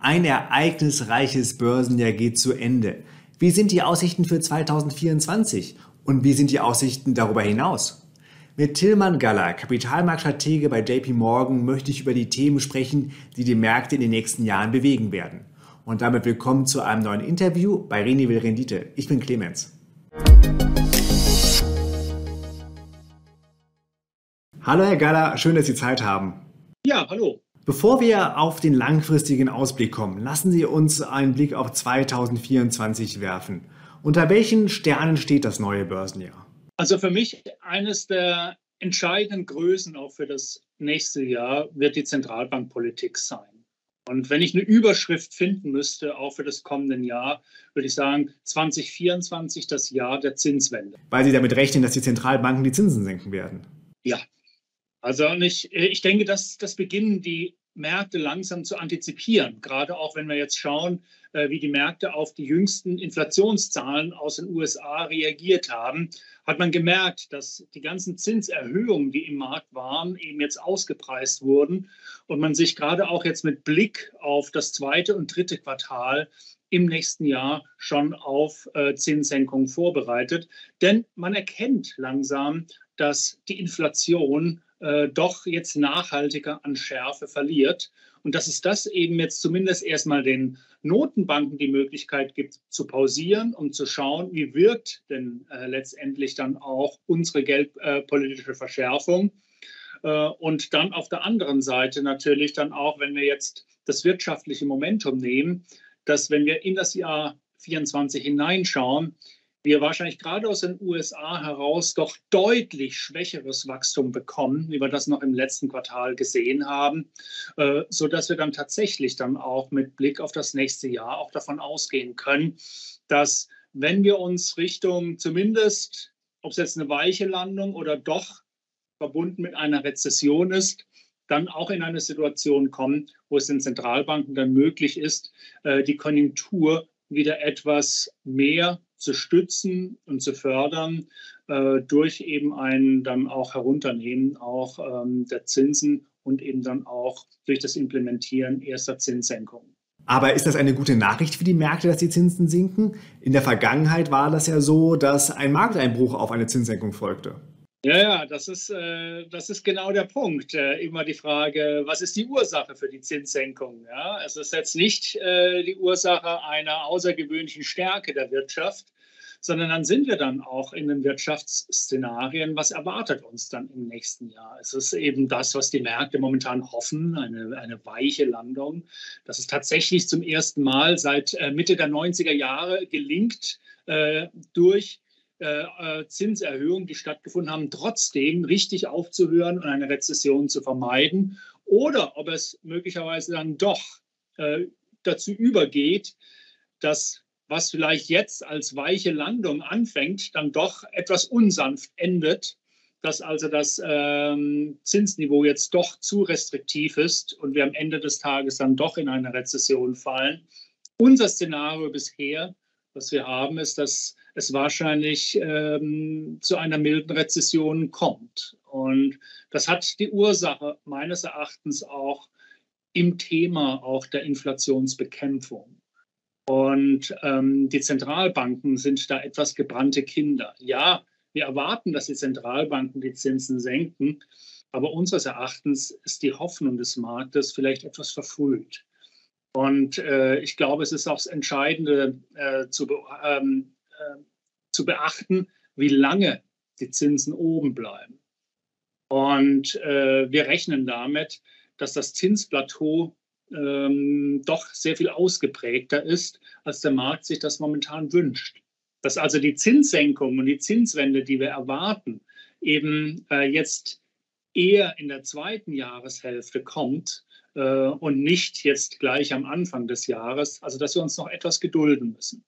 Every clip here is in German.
Ein ereignisreiches Börsenjahr geht zu Ende. Wie sind die Aussichten für 2024 und wie sind die Aussichten darüber hinaus? Mit Tilman Galler, Kapitalmarktstratege bei JP Morgan, möchte ich über die Themen sprechen, die die Märkte in den nächsten Jahren bewegen werden. Und damit willkommen zu einem neuen Interview bei Reni will Rendite. Ich bin Clemens. Hallo Herr Galler, schön, dass Sie Zeit haben. Ja, hallo. Bevor wir auf den langfristigen Ausblick kommen, lassen Sie uns einen Blick auf 2024 werfen. Unter welchen Sternen steht das neue Börsenjahr? Also für mich eines der entscheidenden Größen auch für das nächste Jahr wird die Zentralbankpolitik sein. Und wenn ich eine Überschrift finden müsste, auch für das kommende Jahr, würde ich sagen, 2024 das Jahr der Zinswende. Weil Sie damit rechnen, dass die Zentralbanken die Zinsen senken werden. Ja. Also ich, ich denke, dass das beginnen die Märkte langsam zu antizipieren. Gerade auch wenn wir jetzt schauen, äh, wie die Märkte auf die jüngsten Inflationszahlen aus den USA reagiert haben, hat man gemerkt, dass die ganzen Zinserhöhungen, die im Markt waren, eben jetzt ausgepreist wurden und man sich gerade auch jetzt mit Blick auf das zweite und dritte Quartal im nächsten Jahr schon auf äh, Zinssenkungen vorbereitet. Denn man erkennt langsam, dass die Inflation äh, doch jetzt nachhaltiger an Schärfe verliert. Und dass es das eben jetzt zumindest erstmal den Notenbanken die Möglichkeit gibt, zu pausieren, um zu schauen, wie wirkt denn äh, letztendlich dann auch unsere geldpolitische äh, Verschärfung. Und dann auf der anderen Seite natürlich dann auch, wenn wir jetzt das wirtschaftliche Momentum nehmen, dass wenn wir in das Jahr 24 hineinschauen, wir wahrscheinlich gerade aus den USA heraus doch deutlich schwächeres Wachstum bekommen, wie wir das noch im letzten Quartal gesehen haben, äh, sodass wir dann tatsächlich dann auch mit Blick auf das nächste Jahr auch davon ausgehen können, dass wenn wir uns Richtung zumindest, ob es jetzt eine weiche Landung oder doch verbunden mit einer Rezession ist, dann auch in eine Situation kommen, wo es den Zentralbanken dann möglich ist, äh, die Konjunktur wieder etwas mehr zu stützen und zu fördern äh, durch eben ein dann auch Herunternehmen auch ähm, der Zinsen und eben dann auch durch das Implementieren erster Zinssenkungen. Aber ist das eine gute Nachricht für die Märkte, dass die Zinsen sinken? In der Vergangenheit war das ja so, dass ein Markteinbruch auf eine Zinssenkung folgte. Ja, ja, das ist, äh, das ist genau der Punkt. Äh, immer die Frage, was ist die Ursache für die Zinssenkung? Ja, es ist jetzt nicht äh, die Ursache einer außergewöhnlichen Stärke der Wirtschaft, sondern dann sind wir dann auch in den Wirtschaftsszenarien, was erwartet uns dann im nächsten Jahr? Es ist eben das, was die Märkte momentan hoffen, eine, eine weiche Landung, dass es tatsächlich zum ersten Mal seit äh, Mitte der 90er Jahre gelingt, äh, durch äh, äh, Zinserhöhungen, die stattgefunden haben, trotzdem richtig aufzuhören und eine Rezession zu vermeiden oder ob es möglicherweise dann doch äh, dazu übergeht, dass was vielleicht jetzt als weiche Landung anfängt, dann doch etwas unsanft endet, dass also das ähm, Zinsniveau jetzt doch zu restriktiv ist und wir am Ende des Tages dann doch in eine Rezession fallen. Unser Szenario bisher, was wir haben, ist, dass es wahrscheinlich ähm, zu einer milden Rezession kommt. Und das hat die Ursache meines Erachtens auch im Thema auch der Inflationsbekämpfung. Und ähm, die Zentralbanken sind da etwas gebrannte Kinder. Ja, wir erwarten, dass die Zentralbanken die Zinsen senken, aber unseres Erachtens ist die Hoffnung des Marktes vielleicht etwas verfrüht. Und äh, ich glaube, es ist auch das Entscheidende äh, zu, ähm, äh, zu beachten, wie lange die Zinsen oben bleiben. Und äh, wir rechnen damit, dass das Zinsplateau ähm, doch sehr viel ausgeprägter ist, als der Markt sich das momentan wünscht. Dass also die Zinssenkung und die Zinswende, die wir erwarten, eben äh, jetzt eher in der zweiten Jahreshälfte kommt äh, und nicht jetzt gleich am Anfang des Jahres. Also dass wir uns noch etwas gedulden müssen.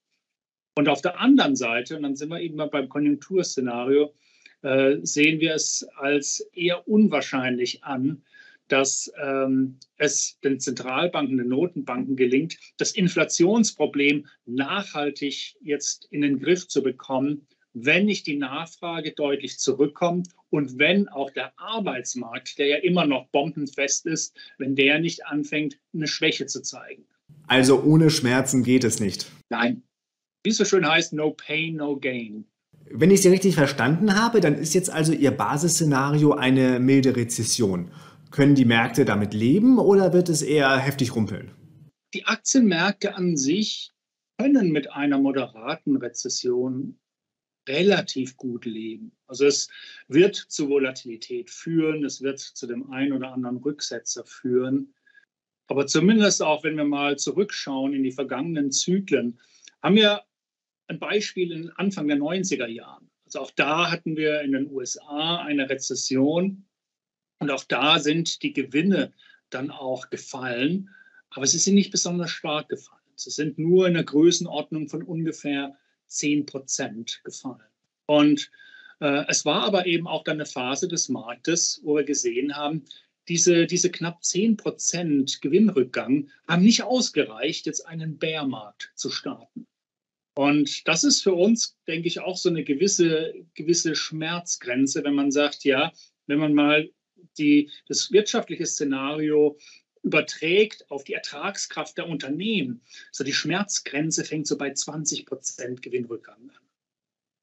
Und auf der anderen Seite, und dann sind wir eben mal beim Konjunkturszenario, äh, sehen wir es als eher unwahrscheinlich an, dass ähm, es den Zentralbanken, den Notenbanken gelingt, das Inflationsproblem nachhaltig jetzt in den Griff zu bekommen, wenn nicht die Nachfrage deutlich zurückkommt und wenn auch der Arbeitsmarkt, der ja immer noch bombenfest ist, wenn der nicht anfängt, eine Schwäche zu zeigen. Also ohne Schmerzen geht es nicht. Nein. Wie es so schön heißt, no pain, no gain. Wenn ich Sie richtig verstanden habe, dann ist jetzt also Ihr Basisszenario eine milde Rezession. Können die Märkte damit leben oder wird es eher heftig rumpeln? Die Aktienmärkte an sich können mit einer moderaten Rezession relativ gut leben. Also es wird zu Volatilität führen, es wird zu dem einen oder anderen Rücksetzer führen. Aber zumindest auch, wenn wir mal zurückschauen in die vergangenen Zyklen, haben wir ein Beispiel in Anfang der 90er Jahren. Also auch da hatten wir in den USA eine Rezession und auch da sind die Gewinne dann auch gefallen, aber sie sind nicht besonders stark gefallen. Sie sind nur in der Größenordnung von ungefähr 10 Prozent gefallen. Und äh, es war aber eben auch dann eine Phase des Marktes, wo wir gesehen haben, diese, diese knapp 10 Prozent Gewinnrückgang haben nicht ausgereicht, jetzt einen Bärmarkt zu starten. Und das ist für uns, denke ich, auch so eine gewisse, gewisse Schmerzgrenze, wenn man sagt, ja, wenn man mal die, das wirtschaftliche Szenario überträgt auf die Ertragskraft der Unternehmen, so die Schmerzgrenze fängt so bei 20 Prozent Gewinnrückgang an.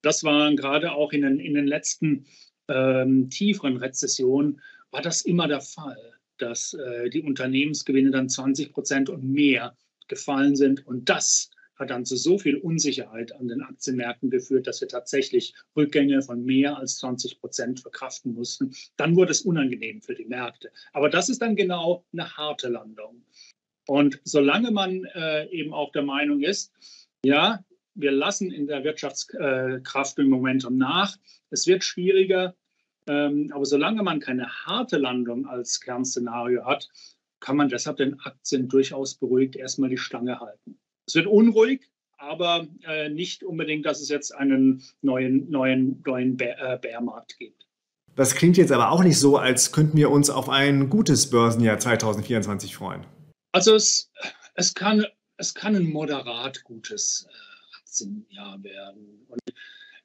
Das war gerade auch in den, in den letzten ähm, tieferen Rezessionen, war das immer der Fall, dass äh, die Unternehmensgewinne dann 20 Prozent und mehr gefallen sind. Und das hat dann zu so viel Unsicherheit an den Aktienmärkten geführt, dass wir tatsächlich Rückgänge von mehr als 20 Prozent verkraften mussten. Dann wurde es unangenehm für die Märkte. Aber das ist dann genau eine harte Landung. Und solange man äh, eben auch der Meinung ist, ja, wir lassen in der Wirtschaftskraft im Momentum nach, es wird schwieriger, ähm, aber solange man keine harte Landung als Kernszenario hat, kann man deshalb den Aktien durchaus beruhigt erstmal die Stange halten. Es wird unruhig, aber äh, nicht unbedingt, dass es jetzt einen neuen, neuen, neuen Bärmarkt äh, gibt. Das klingt jetzt aber auch nicht so, als könnten wir uns auf ein gutes Börsenjahr 2024 freuen. Also es, es, kann, es kann ein moderat gutes äh, Aktienjahr werden. Und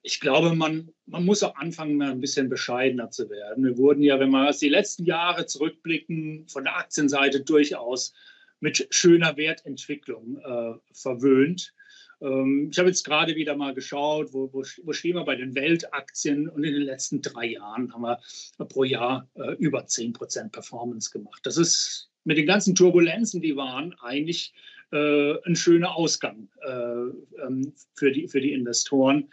ich glaube, man, man muss auch anfangen, mal ein bisschen bescheidener zu werden. Wir wurden ja, wenn wir die letzten Jahre zurückblicken, von der Aktienseite durchaus mit schöner Wertentwicklung äh, verwöhnt. Ähm, ich habe jetzt gerade wieder mal geschaut, wo, wo, wo, stehen wir bei den Weltaktien und in den letzten drei Jahren haben wir pro Jahr äh, über 10% Performance gemacht. Das ist mit den ganzen Turbulenzen, die waren, eigentlich äh, ein schöner Ausgang äh, ähm, für, die, für die Investoren.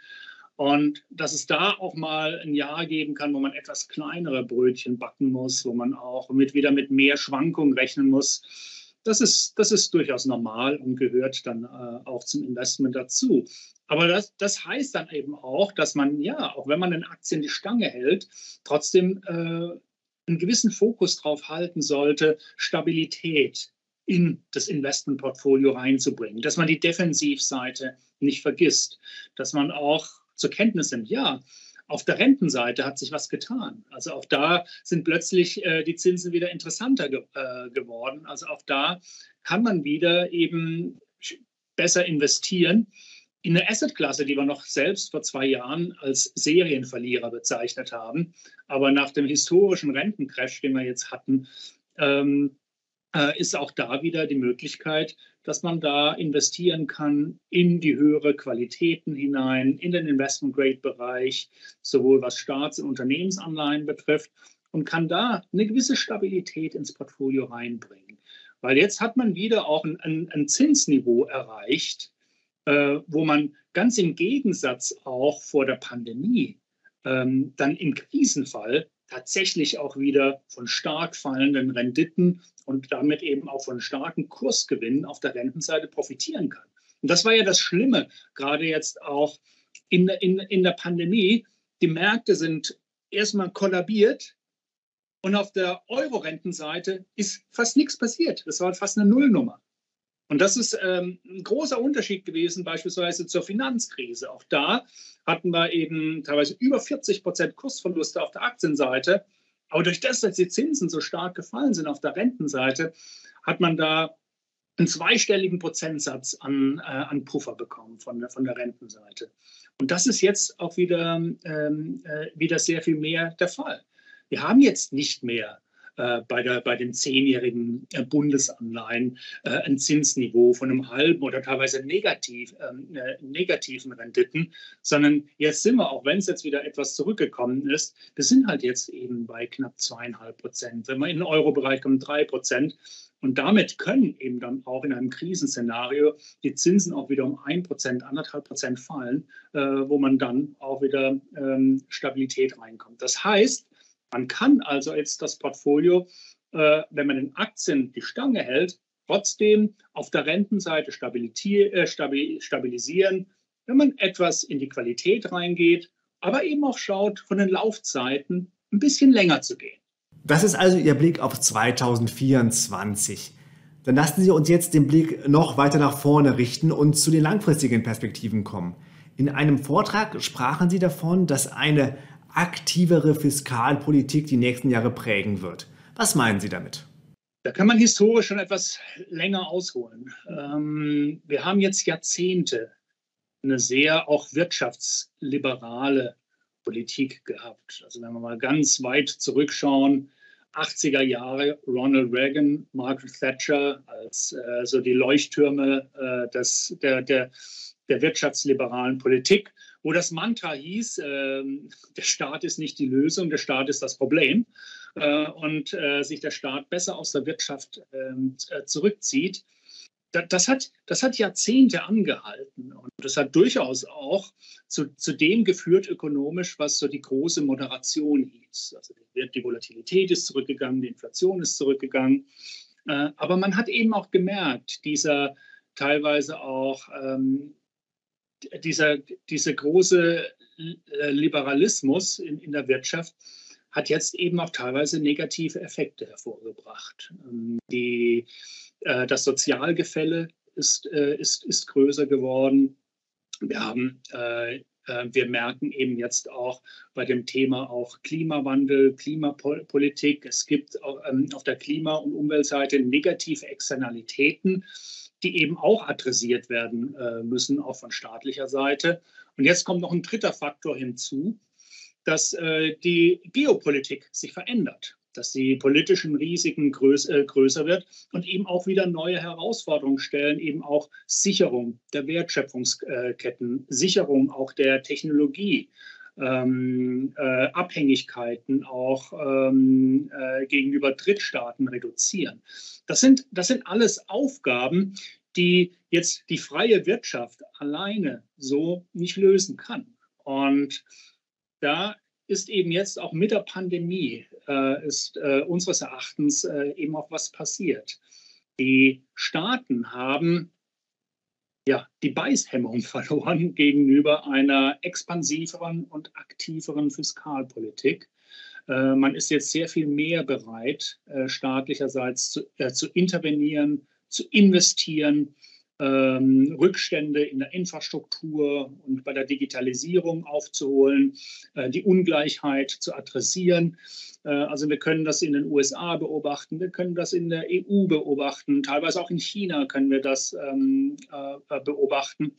Und dass es da auch mal ein Jahr geben kann, wo man etwas kleinere Brötchen backen muss, wo man auch mit, wieder mit mehr Schwankungen rechnen muss, das ist, das ist durchaus normal und gehört dann äh, auch zum Investment dazu. Aber das, das heißt dann eben auch, dass man, ja, auch wenn man den Aktien die Stange hält, trotzdem äh, einen gewissen Fokus darauf halten sollte, Stabilität in das Investmentportfolio reinzubringen, dass man die Defensivseite nicht vergisst, dass man auch zur Kenntnis nimmt, ja, auf der Rentenseite hat sich was getan. Also auch da sind plötzlich äh, die Zinsen wieder interessanter ge äh, geworden. Also auch da kann man wieder eben besser investieren in eine Assetklasse, die wir noch selbst vor zwei Jahren als Serienverlierer bezeichnet haben. Aber nach dem historischen Rentencrash, den wir jetzt hatten, ähm, äh, ist auch da wieder die Möglichkeit, dass man da investieren kann in die höhere Qualitäten hinein, in den Investment-Grade-Bereich, sowohl was Staats- und Unternehmensanleihen betrifft und kann da eine gewisse Stabilität ins Portfolio reinbringen. Weil jetzt hat man wieder auch ein, ein, ein Zinsniveau erreicht, äh, wo man ganz im Gegensatz auch vor der Pandemie ähm, dann im Krisenfall tatsächlich auch wieder von stark fallenden Renditen und damit eben auch von starken Kursgewinnen auf der Rentenseite profitieren kann. Und das war ja das Schlimme, gerade jetzt auch in, in, in der Pandemie. Die Märkte sind erstmal kollabiert und auf der Euro-Rentenseite ist fast nichts passiert. Das war fast eine Nullnummer. Und das ist ähm, ein großer Unterschied gewesen, beispielsweise zur Finanzkrise. Auch da hatten wir eben teilweise über 40 Prozent Kursverluste auf der Aktienseite. Aber durch das, dass die Zinsen so stark gefallen sind auf der Rentenseite, hat man da einen zweistelligen Prozentsatz an, äh, an Puffer bekommen von der, von der Rentenseite. Und das ist jetzt auch wieder, ähm, äh, wieder sehr viel mehr der Fall. Wir haben jetzt nicht mehr bei, der, bei den zehnjährigen äh, Bundesanleihen äh, ein Zinsniveau von einem halben oder teilweise negativ, ähm, äh, negativen Renditen, sondern jetzt sind wir, auch wenn es jetzt wieder etwas zurückgekommen ist, wir sind halt jetzt eben bei knapp zweieinhalb Prozent. Wenn wir in den Euro-Bereich kommen, drei Prozent. Und damit können eben dann auch in einem Krisenszenario die Zinsen auch wieder um ein Prozent, anderthalb Prozent fallen, äh, wo man dann auch wieder ähm, Stabilität reinkommt. Das heißt, man kann also jetzt das Portfolio, äh, wenn man in Aktien die Stange hält, trotzdem auf der Rentenseite äh, stabilisieren, wenn man etwas in die Qualität reingeht, aber eben auch schaut, von den Laufzeiten ein bisschen länger zu gehen. Das ist also Ihr Blick auf 2024. Dann lassen Sie uns jetzt den Blick noch weiter nach vorne richten und zu den langfristigen Perspektiven kommen. In einem Vortrag sprachen Sie davon, dass eine aktivere Fiskalpolitik die nächsten Jahre prägen wird. Was meinen Sie damit? Da kann man historisch schon etwas länger ausholen. Ähm, wir haben jetzt Jahrzehnte eine sehr auch wirtschaftsliberale Politik gehabt. Also wenn wir mal ganz weit zurückschauen, 80er Jahre Ronald Reagan, Margaret Thatcher als äh, so die Leuchttürme äh, des, der, der, der wirtschaftsliberalen Politik, wo das Mantra hieß, äh, der Staat ist nicht die Lösung, der Staat ist das Problem äh, und äh, sich der Staat besser aus der Wirtschaft ähm, äh, zurückzieht das hat, das hat Jahrzehnte angehalten und das hat durchaus auch zu, zu dem geführt ökonomisch, was so die große Moderation hieß. Also die Volatilität ist zurückgegangen, die Inflation ist zurückgegangen. Äh, aber man hat eben auch gemerkt, dieser teilweise auch ähm, dieser, dieser große äh, Liberalismus in, in der Wirtschaft hat jetzt eben auch teilweise negative Effekte hervorgebracht. Ähm, die äh, das Sozialgefälle ist, äh, ist, ist größer geworden. Wir haben wir merken eben jetzt auch bei dem Thema auch Klimawandel, Klimapolitik. Es gibt ähm, auf der Klima- und Umweltseite negative Externalitäten, die eben auch adressiert werden müssen, auch von staatlicher Seite. Und jetzt kommt noch ein dritter Faktor hinzu, dass die Geopolitik sich verändert dass die politischen Risiken größ, äh, größer wird und eben auch wieder neue Herausforderungen stellen, eben auch Sicherung der Wertschöpfungsketten, Sicherung auch der Technologie. Ähm, äh, Abhängigkeiten auch ähm, äh, gegenüber Drittstaaten reduzieren. Das sind, das sind alles Aufgaben, die jetzt die freie Wirtschaft alleine so nicht lösen kann. Und da ist eben jetzt auch mit der Pandemie, äh, ist äh, unseres Erachtens äh, eben auch was passiert. Die Staaten haben ja, die Beißhemmung verloren gegenüber einer expansiveren und aktiveren Fiskalpolitik. Äh, man ist jetzt sehr viel mehr bereit, äh, staatlicherseits zu, äh, zu intervenieren, zu investieren, ähm, Rückstände in der Infrastruktur und bei der Digitalisierung aufzuholen, äh, die Ungleichheit zu adressieren. Äh, also wir können das in den USA beobachten, wir können das in der EU beobachten, teilweise auch in China können wir das ähm, äh, beobachten.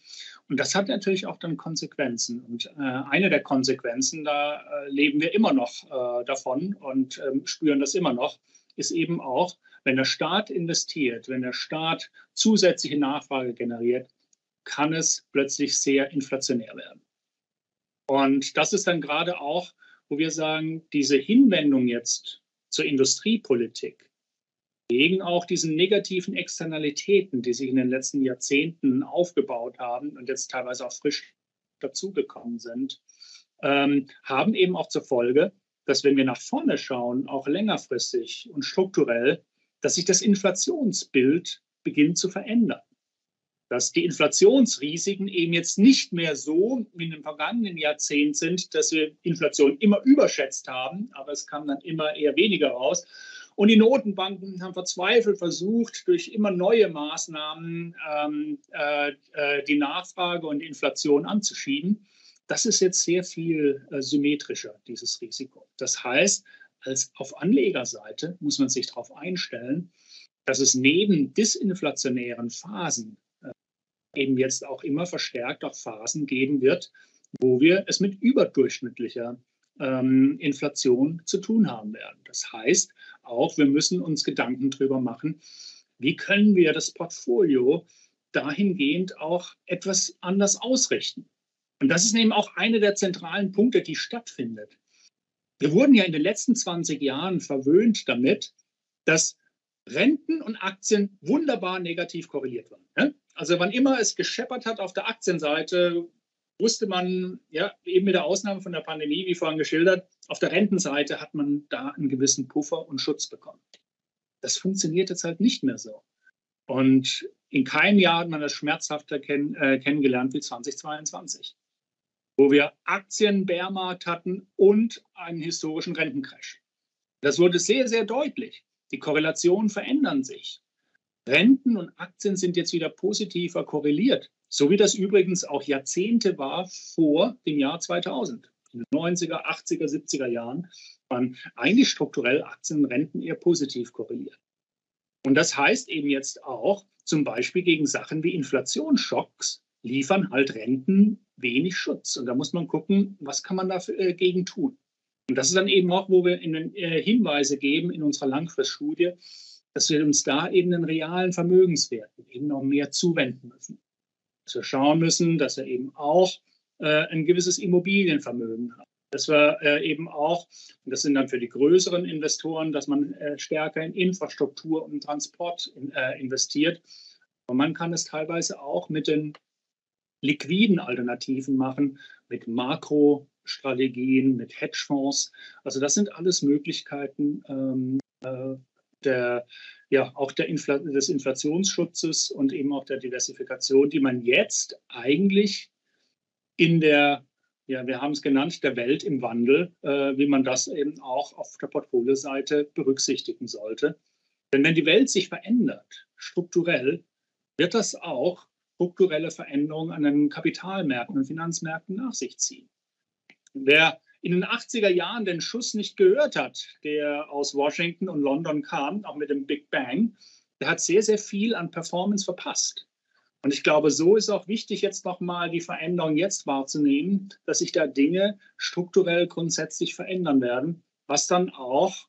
Und das hat natürlich auch dann Konsequenzen. Und äh, eine der Konsequenzen, da äh, leben wir immer noch äh, davon und ähm, spüren das immer noch, ist eben auch, wenn der Staat investiert, wenn der Staat zusätzliche Nachfrage generiert, kann es plötzlich sehr inflationär werden. Und das ist dann gerade auch, wo wir sagen, diese Hinwendung jetzt zur Industriepolitik gegen auch diesen negativen Externalitäten, die sich in den letzten Jahrzehnten aufgebaut haben und jetzt teilweise auch frisch dazugekommen sind, ähm, haben eben auch zur Folge, dass wenn wir nach vorne schauen, auch längerfristig und strukturell, dass sich das Inflationsbild beginnt zu verändern. Dass die Inflationsrisiken eben jetzt nicht mehr so wie in den vergangenen Jahrzehnten sind, dass wir Inflation immer überschätzt haben, aber es kam dann immer eher weniger raus. Und die Notenbanken haben verzweifelt versucht, durch immer neue Maßnahmen ähm, äh, äh die Nachfrage und die Inflation anzuschieben. Das ist jetzt sehr viel äh, symmetrischer, dieses Risiko. Das heißt, als auf Anlegerseite muss man sich darauf einstellen, dass es neben disinflationären Phasen äh, eben jetzt auch immer verstärkt auch Phasen geben wird, wo wir es mit überdurchschnittlicher ähm, Inflation zu tun haben werden. Das heißt auch, wir müssen uns Gedanken darüber machen, wie können wir das Portfolio dahingehend auch etwas anders ausrichten. Und das ist eben auch einer der zentralen Punkte, die stattfindet. Wir wurden ja in den letzten 20 Jahren verwöhnt damit, dass Renten und Aktien wunderbar negativ korreliert waren. Ne? Also wann immer es gescheppert hat auf der Aktienseite, wusste man, ja, eben mit der Ausnahme von der Pandemie, wie vorhin geschildert, auf der Rentenseite hat man da einen gewissen Puffer und Schutz bekommen. Das funktioniert jetzt halt nicht mehr so. Und in keinem Jahr hat man das schmerzhafter kenn äh, kennengelernt wie 2022, wo wir Aktienbärmarkt hatten und einen historischen Rentencrash. Das wurde sehr, sehr deutlich. Die Korrelationen verändern sich. Renten und Aktien sind jetzt wieder positiver korreliert, so wie das übrigens auch Jahrzehnte war vor dem Jahr 2000. In den 90er, 80er, 70er Jahren waren eigentlich strukturell Aktien und Renten eher positiv korreliert. Und das heißt eben jetzt auch, zum Beispiel gegen Sachen wie Inflationsschocks liefern halt Renten wenig Schutz. Und da muss man gucken, was kann man dagegen äh, tun. Und das ist dann eben auch, wo wir in, äh, Hinweise geben in unserer Langfriststudie, dass wir uns da eben den realen Vermögenswerten eben noch mehr zuwenden müssen. Dass wir schauen müssen, dass wir eben auch äh, ein gewisses Immobilienvermögen haben. Dass wir eben auch, und das sind dann für die größeren Investoren, dass man stärker in Infrastruktur und Transport in, investiert. Und man kann es teilweise auch mit den liquiden Alternativen machen, mit Makrostrategien, mit Hedgefonds. Also das sind alles Möglichkeiten ähm, äh, der, ja, auch der Infl des Inflationsschutzes und eben auch der Diversifikation, die man jetzt eigentlich in der, ja, wir haben es genannt, der Welt im Wandel, äh, wie man das eben auch auf der Portfolioseite berücksichtigen sollte. Denn wenn die Welt sich verändert, strukturell, wird das auch strukturelle Veränderungen an den Kapitalmärkten und Finanzmärkten nach sich ziehen. Wer in den 80er Jahren den Schuss nicht gehört hat, der aus Washington und London kam, auch mit dem Big Bang, der hat sehr, sehr viel an Performance verpasst. Und ich glaube, so ist auch wichtig, jetzt nochmal die Veränderung jetzt wahrzunehmen, dass sich da Dinge strukturell grundsätzlich verändern werden, was dann auch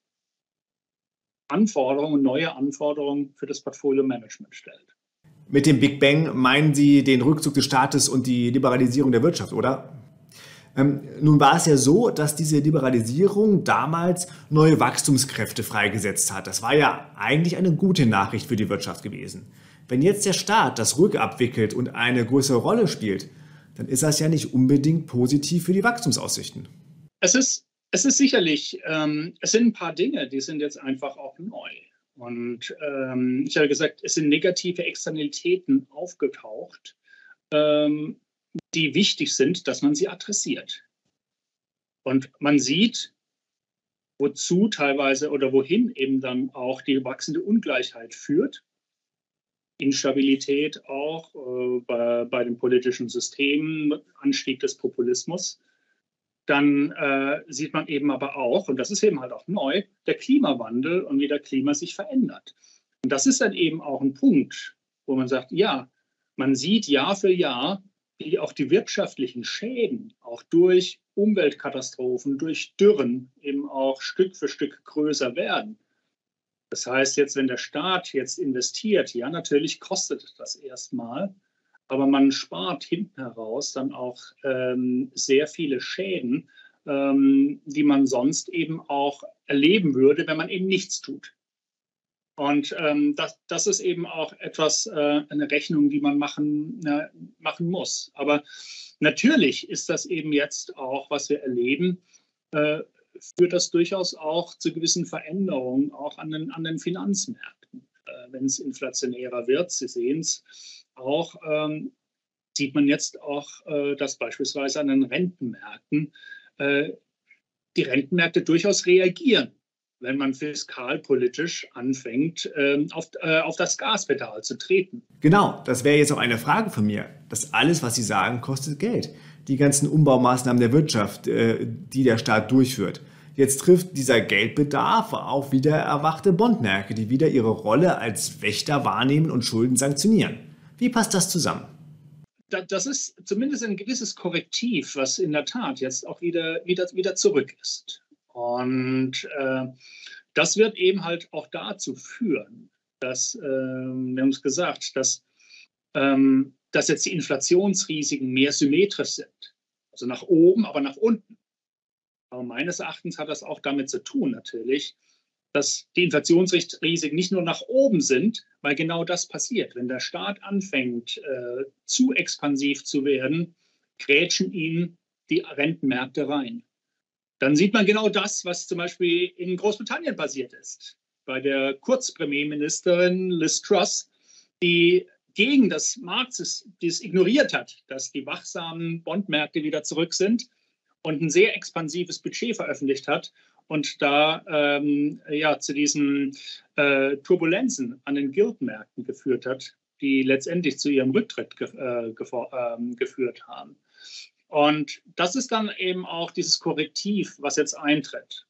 Anforderungen, neue Anforderungen für das Portfolio-Management stellt. Mit dem Big Bang meinen Sie den Rückzug des Staates und die Liberalisierung der Wirtschaft, oder? Ähm, nun war es ja so, dass diese Liberalisierung damals neue Wachstumskräfte freigesetzt hat. Das war ja eigentlich eine gute Nachricht für die Wirtschaft gewesen. Wenn jetzt der Staat das ruhig abwickelt und eine größere Rolle spielt, dann ist das ja nicht unbedingt positiv für die Wachstumsaussichten. Es ist, es ist sicherlich, ähm, es sind ein paar Dinge, die sind jetzt einfach auch neu. Und ähm, ich habe gesagt, es sind negative Externalitäten aufgetaucht, ähm, die wichtig sind, dass man sie adressiert. Und man sieht, wozu teilweise oder wohin eben dann auch die wachsende Ungleichheit führt. Instabilität auch äh, bei, bei den politischen Systemen, Anstieg des Populismus dann äh, sieht man eben aber auch, und das ist eben halt auch neu, der Klimawandel und wie der Klima sich verändert. Und das ist dann eben auch ein Punkt, wo man sagt, ja, man sieht Jahr für Jahr, wie auch die wirtschaftlichen Schäden auch durch Umweltkatastrophen, durch Dürren eben auch Stück für Stück größer werden. Das heißt, jetzt, wenn der Staat jetzt investiert, ja, natürlich kostet das erstmal, aber man spart hinten heraus dann auch ähm, sehr viele Schäden, ähm, die man sonst eben auch erleben würde, wenn man eben nichts tut. Und ähm, das, das ist eben auch etwas, äh, eine Rechnung, die man machen, äh, machen muss. Aber natürlich ist das eben jetzt auch, was wir erleben, äh, führt das durchaus auch zu gewissen Veränderungen, auch an den, an den Finanzmärkten. Äh, wenn es inflationärer wird, Sie sehen es, auch ähm, sieht man jetzt auch, äh, dass beispielsweise an den Rentenmärkten äh, die Rentenmärkte durchaus reagieren, wenn man fiskalpolitisch anfängt, äh, auf, äh, auf das Gaspedal zu treten. Genau, das wäre jetzt auch eine Frage von mir. Das alles, was Sie sagen, kostet Geld. Die ganzen Umbaumaßnahmen der Wirtschaft, äh, die der Staat durchführt. Jetzt trifft dieser Geldbedarf auf wieder erwachte Bondmärkte, die wieder ihre Rolle als Wächter wahrnehmen und Schulden sanktionieren. Wie passt das zusammen? das ist zumindest ein gewisses Korrektiv, was in der Tat jetzt auch wieder, wieder, wieder zurück ist. Und äh, das wird eben halt auch dazu führen, dass, äh, wir haben es gesagt, dass, ähm, dass jetzt die Inflationsrisiken mehr symmetrisch sind. Also nach oben, aber nach unten. Aber meines Erachtens hat das auch damit zu tun, natürlich, dass die Inflationsrisiken nicht nur nach oben sind, weil genau das passiert. Wenn der Staat anfängt, äh, zu expansiv zu werden, grätschen ihn die Rentenmärkte rein. Dann sieht man genau das, was zum Beispiel in Großbritannien passiert ist. Bei der Kurzpremierministerin Liz Truss, die gegen das Marktes das ignoriert hat, dass die wachsamen Bondmärkte wieder zurück sind und ein sehr expansives Budget veröffentlicht hat und da ähm, ja, zu diesen äh, Turbulenzen an den Guildmärkten geführt hat, die letztendlich zu ihrem Rücktritt ge äh, äh, geführt haben. Und das ist dann eben auch dieses Korrektiv, was jetzt eintritt.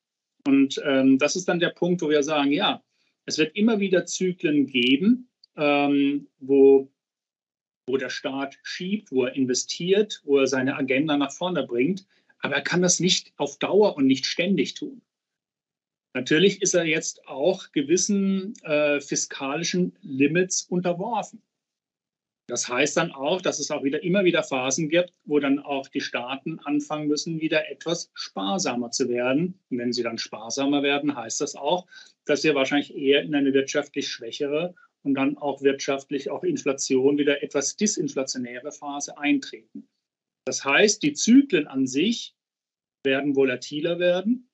Und ähm, das ist dann der Punkt, wo wir sagen, ja, es wird immer wieder Zyklen geben, ähm, wo, wo der Staat schiebt, wo er investiert, wo er seine Agenda nach vorne bringt. Aber er kann das nicht auf Dauer und nicht ständig tun. Natürlich ist er jetzt auch gewissen äh, fiskalischen Limits unterworfen. Das heißt dann auch, dass es auch wieder immer wieder Phasen gibt, wo dann auch die Staaten anfangen müssen, wieder etwas sparsamer zu werden. Und wenn sie dann sparsamer werden, heißt das auch, dass sie wahrscheinlich eher in eine wirtschaftlich schwächere und dann auch wirtschaftlich auch Inflation wieder etwas disinflationäre Phase eintreten. Das heißt, die Zyklen an sich werden volatiler werden,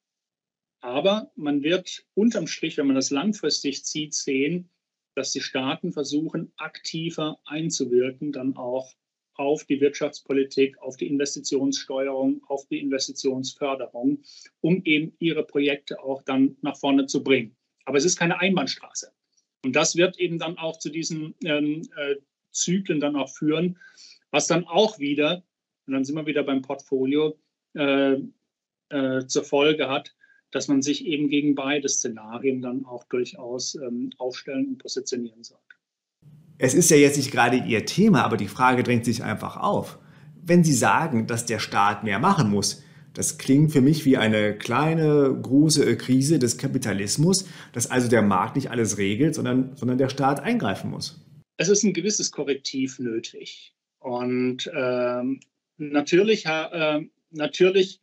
aber man wird unterm Strich, wenn man das langfristig zieht, sehen, dass die Staaten versuchen, aktiver einzuwirken, dann auch auf die Wirtschaftspolitik, auf die Investitionssteuerung, auf die Investitionsförderung, um eben ihre Projekte auch dann nach vorne zu bringen. Aber es ist keine Einbahnstraße. Und das wird eben dann auch zu diesen ähm, äh, Zyklen dann auch führen, was dann auch wieder und dann sind wir wieder beim Portfolio, äh, äh, zur Folge hat, dass man sich eben gegen beide Szenarien dann auch durchaus ähm, aufstellen und positionieren sollte. Es ist ja jetzt nicht gerade Ihr Thema, aber die Frage drängt sich einfach auf. Wenn Sie sagen, dass der Staat mehr machen muss, das klingt für mich wie eine kleine, große Krise des Kapitalismus, dass also der Markt nicht alles regelt, sondern, sondern der Staat eingreifen muss. Es ist ein gewisses Korrektiv nötig. Und ähm, Natürlich, äh, natürlich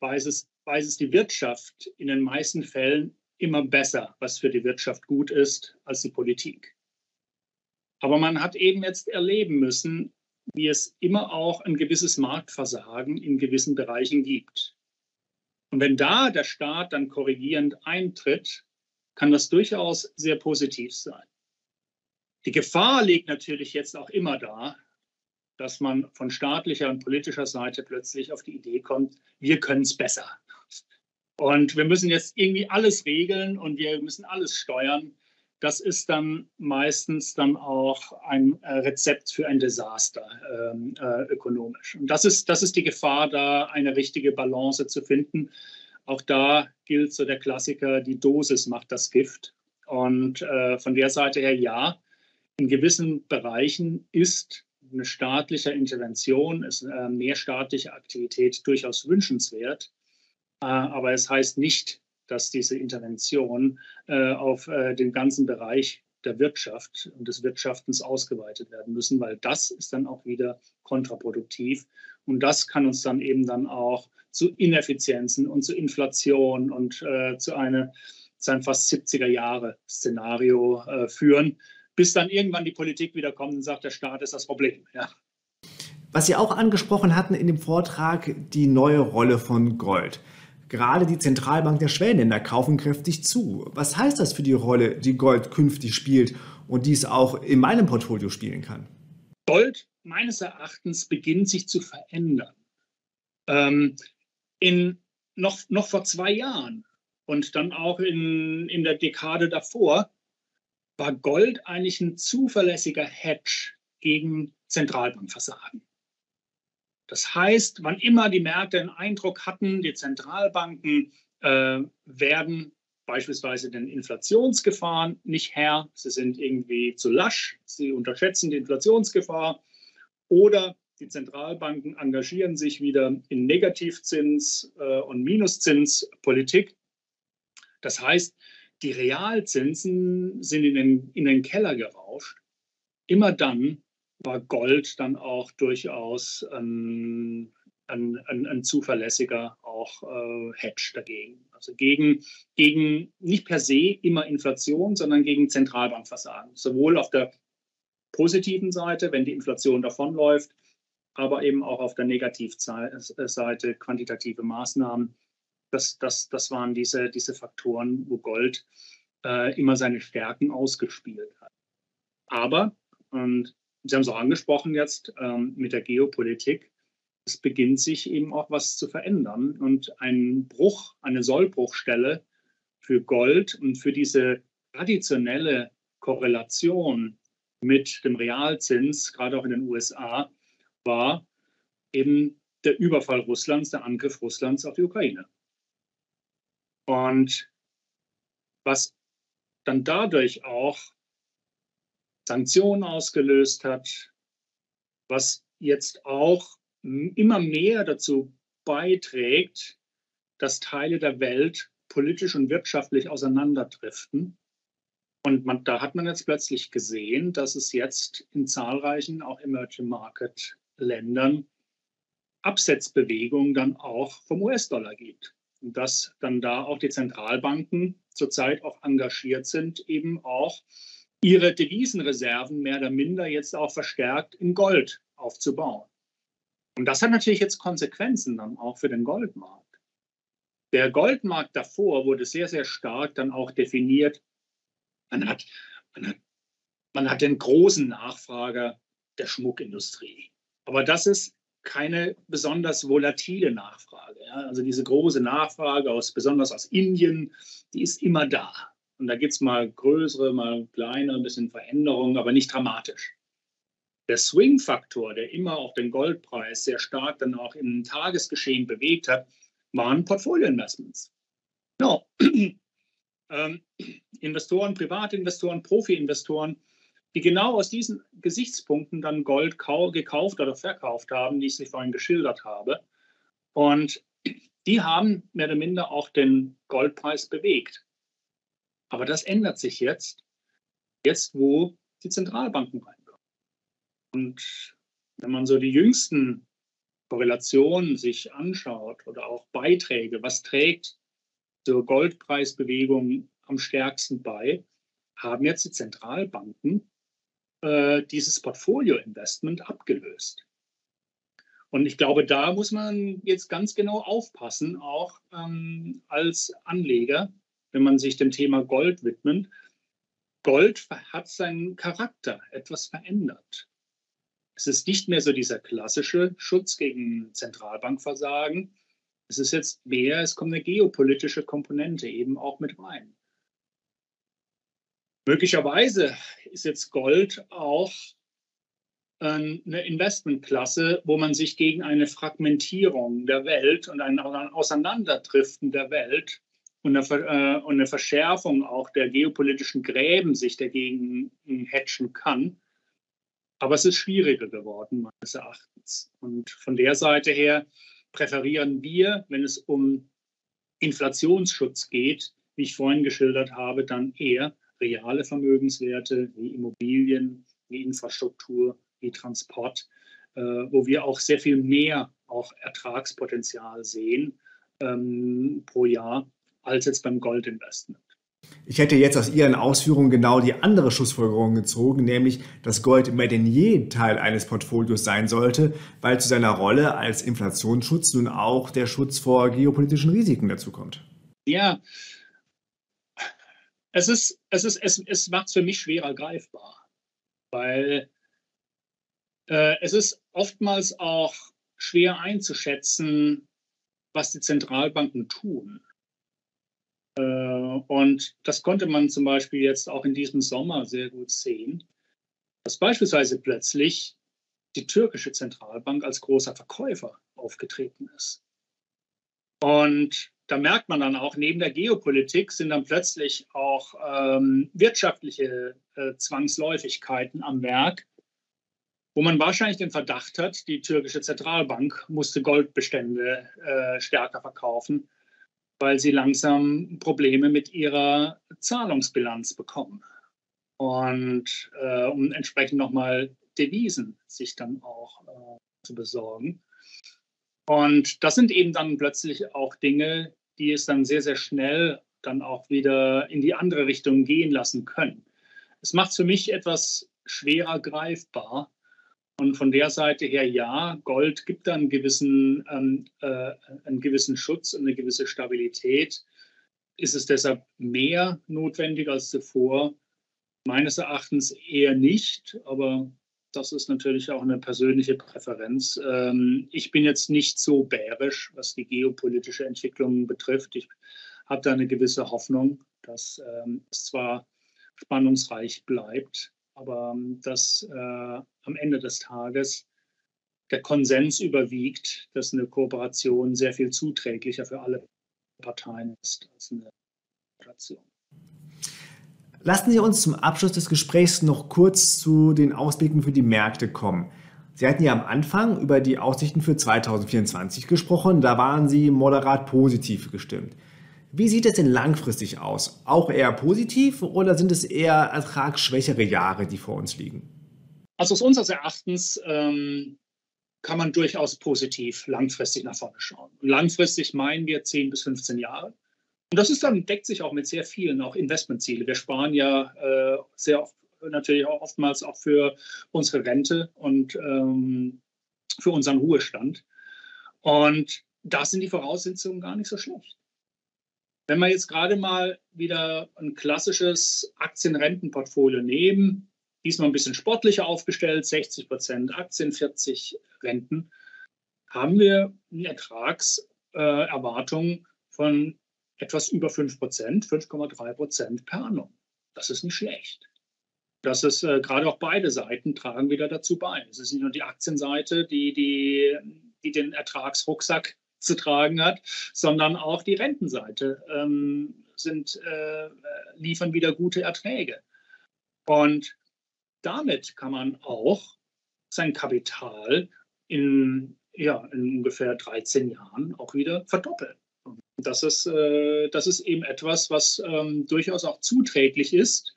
weiß, es, weiß es die Wirtschaft in den meisten Fällen immer besser, was für die Wirtschaft gut ist, als die Politik. Aber man hat eben jetzt erleben müssen, wie es immer auch ein gewisses Marktversagen in gewissen Bereichen gibt. Und wenn da der Staat dann korrigierend eintritt, kann das durchaus sehr positiv sein. Die Gefahr liegt natürlich jetzt auch immer da, dass man von staatlicher und politischer Seite plötzlich auf die Idee kommt, wir können es besser. Und wir müssen jetzt irgendwie alles regeln und wir müssen alles steuern. Das ist dann meistens dann auch ein äh, Rezept für ein Desaster ähm, äh, ökonomisch. Und das ist, das ist die Gefahr, da eine richtige Balance zu finden. Auch da gilt so der Klassiker, die Dosis macht das Gift. Und äh, von der Seite her, ja, in gewissen Bereichen ist eine staatliche Intervention, ist äh, mehr staatliche Aktivität durchaus wünschenswert. Äh, aber es heißt nicht, dass diese Intervention äh, auf äh, den ganzen Bereich der Wirtschaft und des Wirtschaftens ausgeweitet werden müssen, weil das ist dann auch wieder kontraproduktiv. Und das kann uns dann eben dann auch zu Ineffizienzen und zu Inflation und äh, zu, eine, zu einem fast 70er Jahre Szenario äh, führen, bis dann irgendwann die Politik wieder kommt und sagt, der Staat ist das Problem. Ja. Was Sie auch angesprochen hatten in dem Vortrag, die neue Rolle von Gold. Gerade die Zentralbank der Schwellenländer kaufen kräftig zu. Was heißt das für die Rolle, die Gold künftig spielt und die es auch in meinem Portfolio spielen kann? Gold meines Erachtens beginnt sich zu verändern. Ähm, in, noch, noch vor zwei Jahren und dann auch in, in der Dekade davor war Gold eigentlich ein zuverlässiger Hedge gegen Zentralbankversagen. Das heißt, wann immer die Märkte den Eindruck hatten, die Zentralbanken äh, werden beispielsweise den Inflationsgefahren nicht Herr, sie sind irgendwie zu lasch, sie unterschätzen die Inflationsgefahr oder Die Zentralbanken engagieren sich wieder in Negativzins- äh, und Minuszinspolitik. Das heißt, die Realzinsen sind in den, in den Keller gerauscht. Immer dann war Gold dann auch durchaus ein, ein, ein, ein zuverlässiger auch äh, Hedge dagegen. Also gegen, gegen nicht per se immer Inflation, sondern gegen Zentralbankversagen. Sowohl auf der positiven Seite, wenn die Inflation davonläuft, aber eben auch auf der Negativseite quantitative Maßnahmen. Das, das, das waren diese, diese Faktoren, wo Gold äh, immer seine Stärken ausgespielt hat. Aber, und Sie haben es auch angesprochen jetzt ähm, mit der Geopolitik, es beginnt sich eben auch was zu verändern. Und ein Bruch, eine Sollbruchstelle für Gold und für diese traditionelle Korrelation mit dem Realzins, gerade auch in den USA, war eben der Überfall Russlands, der Angriff Russlands auf die Ukraine. Und was dann dadurch auch Sanktionen ausgelöst hat, was jetzt auch immer mehr dazu beiträgt, dass Teile der Welt politisch und wirtschaftlich auseinanderdriften. Und man, da hat man jetzt plötzlich gesehen, dass es jetzt in zahlreichen auch Emerging Market Ländern Absetzbewegungen dann auch vom US-Dollar gibt. Und dass dann da auch die Zentralbanken zurzeit auch engagiert sind, eben auch ihre Devisenreserven mehr oder minder jetzt auch verstärkt in Gold aufzubauen. Und das hat natürlich jetzt Konsequenzen dann auch für den Goldmarkt. Der Goldmarkt davor wurde sehr, sehr stark dann auch definiert. Man hat, man hat, man hat den großen Nachfrager der Schmuckindustrie. Aber das ist keine besonders volatile Nachfrage. Ja? Also diese große Nachfrage, aus, besonders aus Indien, die ist immer da. Und da gibt es mal größere, mal kleine, ein bisschen Veränderungen, aber nicht dramatisch. Der Swing-Faktor, der immer auch den Goldpreis sehr stark dann auch im Tagesgeschehen bewegt hat, waren Portfolio-Investments. No. ähm, Investoren, Privatinvestoren, Profi-Investoren, die genau aus diesen Gesichtspunkten dann Gold gekauft oder verkauft haben, die ich vorhin geschildert habe. Und die haben mehr oder minder auch den Goldpreis bewegt. Aber das ändert sich jetzt, jetzt wo die Zentralbanken reinkommen. Und wenn man so die jüngsten Korrelationen sich anschaut oder auch Beiträge, was trägt zur Goldpreisbewegung am stärksten bei, haben jetzt die Zentralbanken äh, dieses Portfolio-Investment abgelöst. Und ich glaube, da muss man jetzt ganz genau aufpassen, auch ähm, als Anleger, wenn man sich dem Thema Gold widmet. Gold hat seinen Charakter etwas verändert. Es ist nicht mehr so dieser klassische Schutz gegen Zentralbankversagen. Es ist jetzt mehr, es kommt eine geopolitische Komponente eben auch mit rein. Möglicherweise ist jetzt Gold auch ähm, eine Investmentklasse, wo man sich gegen eine Fragmentierung der Welt und ein Auseinanderdriften der Welt und eine, äh, und eine Verschärfung auch der geopolitischen Gräben sich dagegen hatchen kann. Aber es ist schwieriger geworden, meines Erachtens. Und von der Seite her präferieren wir, wenn es um Inflationsschutz geht, wie ich vorhin geschildert habe, dann eher reale Vermögenswerte wie Immobilien, wie Infrastruktur, wie Transport, äh, wo wir auch sehr viel mehr auch Ertragspotenzial sehen ähm, pro Jahr als jetzt beim Goldinvestment. Ich hätte jetzt aus Ihren Ausführungen genau die andere Schlussfolgerung gezogen, nämlich, dass Gold mehr denn je Teil eines Portfolios sein sollte, weil zu seiner Rolle als Inflationsschutz nun auch der Schutz vor geopolitischen Risiken dazukommt. Ja, es ist, es ist, es, es macht es für mich schwerer greifbar, weil äh, es ist oftmals auch schwer einzuschätzen, was die Zentralbanken tun. Äh, und das konnte man zum Beispiel jetzt auch in diesem Sommer sehr gut sehen, dass beispielsweise plötzlich die türkische Zentralbank als großer Verkäufer aufgetreten ist. Und da merkt man dann auch, neben der Geopolitik sind dann plötzlich auch ähm, wirtschaftliche äh, Zwangsläufigkeiten am Werk, wo man wahrscheinlich den Verdacht hat, die türkische Zentralbank musste Goldbestände äh, stärker verkaufen, weil sie langsam Probleme mit ihrer Zahlungsbilanz bekommen. Und äh, um entsprechend nochmal Devisen sich dann auch äh, zu besorgen. Und das sind eben dann plötzlich auch Dinge, die es dann sehr, sehr schnell dann auch wieder in die andere Richtung gehen lassen können. Es macht es für mich etwas schwerer greifbar. Und von der Seite her, ja, Gold gibt dann einen gewissen, ähm, äh, einen gewissen Schutz und eine gewisse Stabilität. Ist es deshalb mehr notwendig als zuvor? Meines Erachtens eher nicht, aber das ist natürlich auch eine persönliche Präferenz. Ähm, ich bin jetzt nicht so bärisch, was die geopolitische Entwicklung betrifft. Ich habe da eine gewisse Hoffnung, dass ähm, es zwar spannungsreich bleibt, aber ähm, dass äh, am Ende des Tages der Konsens überwiegt, dass eine Kooperation sehr viel zuträglicher für alle Parteien ist als eine Kooperation. Lassen Sie uns zum Abschluss des Gesprächs noch kurz zu den Ausblicken für die Märkte kommen. Sie hatten ja am Anfang über die Aussichten für 2024 gesprochen, da waren Sie moderat positiv gestimmt. Wie sieht es denn langfristig aus? Auch eher positiv oder sind es eher ertragsschwächere Jahre, die vor uns liegen? Also aus unseres Erachtens ähm, kann man durchaus positiv langfristig nach vorne schauen. Und langfristig meinen wir 10 bis 15 Jahre. Und das ist dann, deckt sich auch mit sehr vielen auch Investmentziele. Wir sparen ja äh, sehr oft, natürlich auch oftmals auch für unsere Rente und ähm, für unseren Ruhestand. Und da sind die Voraussetzungen gar nicht so schlecht. Wenn wir jetzt gerade mal wieder ein klassisches Aktienrentenportfolio nehmen, diesmal ein bisschen sportlicher aufgestellt, 60 Prozent Aktien, 40 Renten, haben wir eine Ertragserwartung von etwas über 5 Prozent, 5,3 Prozent per annum. Das ist nicht schlecht. Das ist äh, gerade auch beide Seiten tragen wieder dazu bei. Es ist nicht nur die Aktienseite, die, die, die den Ertragsrucksack zu tragen hat, sondern auch die Rentenseite ähm, sind, äh, liefern wieder gute Erträge. Und damit kann man auch sein Kapital in, ja, in ungefähr 13 Jahren auch wieder verdoppeln. Das ist, äh, das ist eben etwas, was ähm, durchaus auch zuträglich ist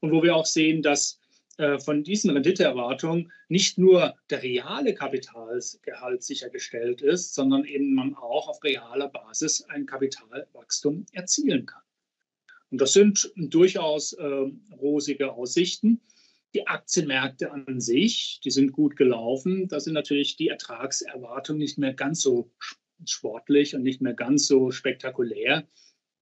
und wo wir auch sehen, dass äh, von diesen Renditeerwartungen nicht nur der reale Kapitalgehalt sichergestellt ist, sondern eben man auch auf realer Basis ein Kapitalwachstum erzielen kann. Und das sind durchaus äh, rosige Aussichten. Die Aktienmärkte an sich, die sind gut gelaufen. Da sind natürlich die Ertragserwartungen nicht mehr ganz so sportlich und nicht mehr ganz so spektakulär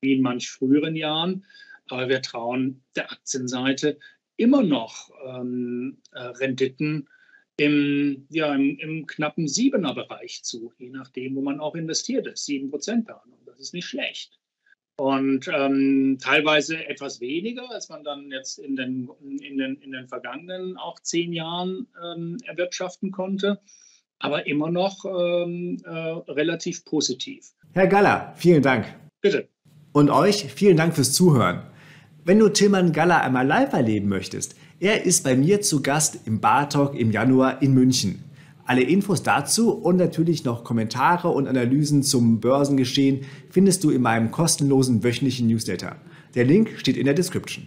wie in manch früheren Jahren. Aber wir trauen der Aktienseite immer noch ähm, äh, Renditen im, ja, im, im knappen Siebener-Bereich zu, je nachdem, wo man auch investiert ist. Sieben Prozent per annum, das ist nicht schlecht. Und ähm, teilweise etwas weniger, als man dann jetzt in den, in den, in den vergangenen auch zehn Jahren ähm, erwirtschaften konnte aber immer noch ähm, äh, relativ positiv. Herr Galler, vielen Dank. Bitte. Und euch vielen Dank fürs Zuhören. Wenn du Tilman Galler einmal live erleben möchtest, er ist bei mir zu Gast im Bartalk im Januar in München. Alle Infos dazu und natürlich noch Kommentare und Analysen zum Börsengeschehen findest du in meinem kostenlosen wöchentlichen Newsletter. Der Link steht in der Description.